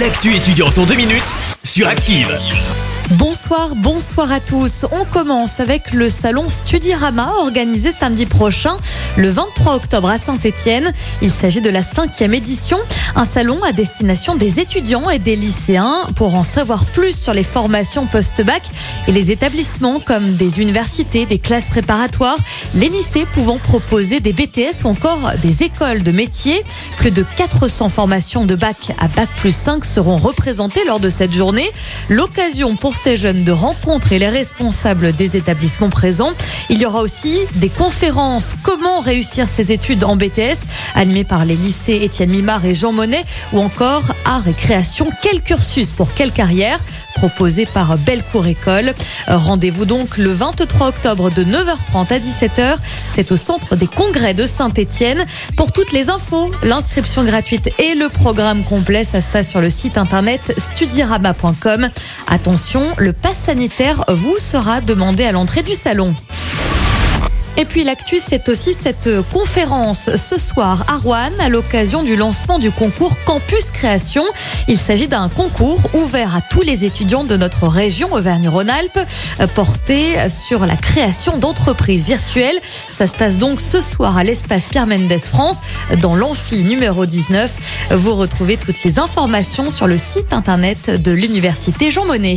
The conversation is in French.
L'actu étudiante en deux minutes sur Active. Bonsoir, bonsoir à tous. On commence avec le salon Studirama organisé samedi prochain, le 23 octobre à Saint-Étienne. Il s'agit de la cinquième édition, un salon à destination des étudiants et des lycéens pour en savoir plus sur les formations post-bac et les établissements comme des universités, des classes préparatoires, les lycées pouvant proposer des BTS ou encore des écoles de métiers. Plus de 400 formations de bac à bac plus 5 seront représentées lors de cette journée. L'occasion pour ces jeunes de rencontrer les responsables des établissements présents. Il y aura aussi des conférences Comment réussir ses études en BTS animées par les lycées Étienne Mimard et Jean Monnet ou encore Art et création, quel cursus pour quelle carrière proposé par Bellecour École. Rendez-vous donc le 23 octobre de 9h30 à 17h. C'est au centre des congrès de Saint-Étienne. Pour toutes les infos, l'inscription gratuite et le programme complet, ça se passe sur le site internet studirama.com. Attention, le pass sanitaire vous sera demandé à l'entrée du salon. Et puis l'actu, c'est aussi cette conférence ce soir à Rouen à l'occasion du lancement du concours Campus Création. Il s'agit d'un concours ouvert à tous les étudiants de notre région Auvergne-Rhône-Alpes porté sur la création d'entreprises virtuelles. Ça se passe donc ce soir à l'espace Pierre Mendès France dans l'amphi numéro 19. Vous retrouvez toutes les informations sur le site internet de l'université Jean Monnet.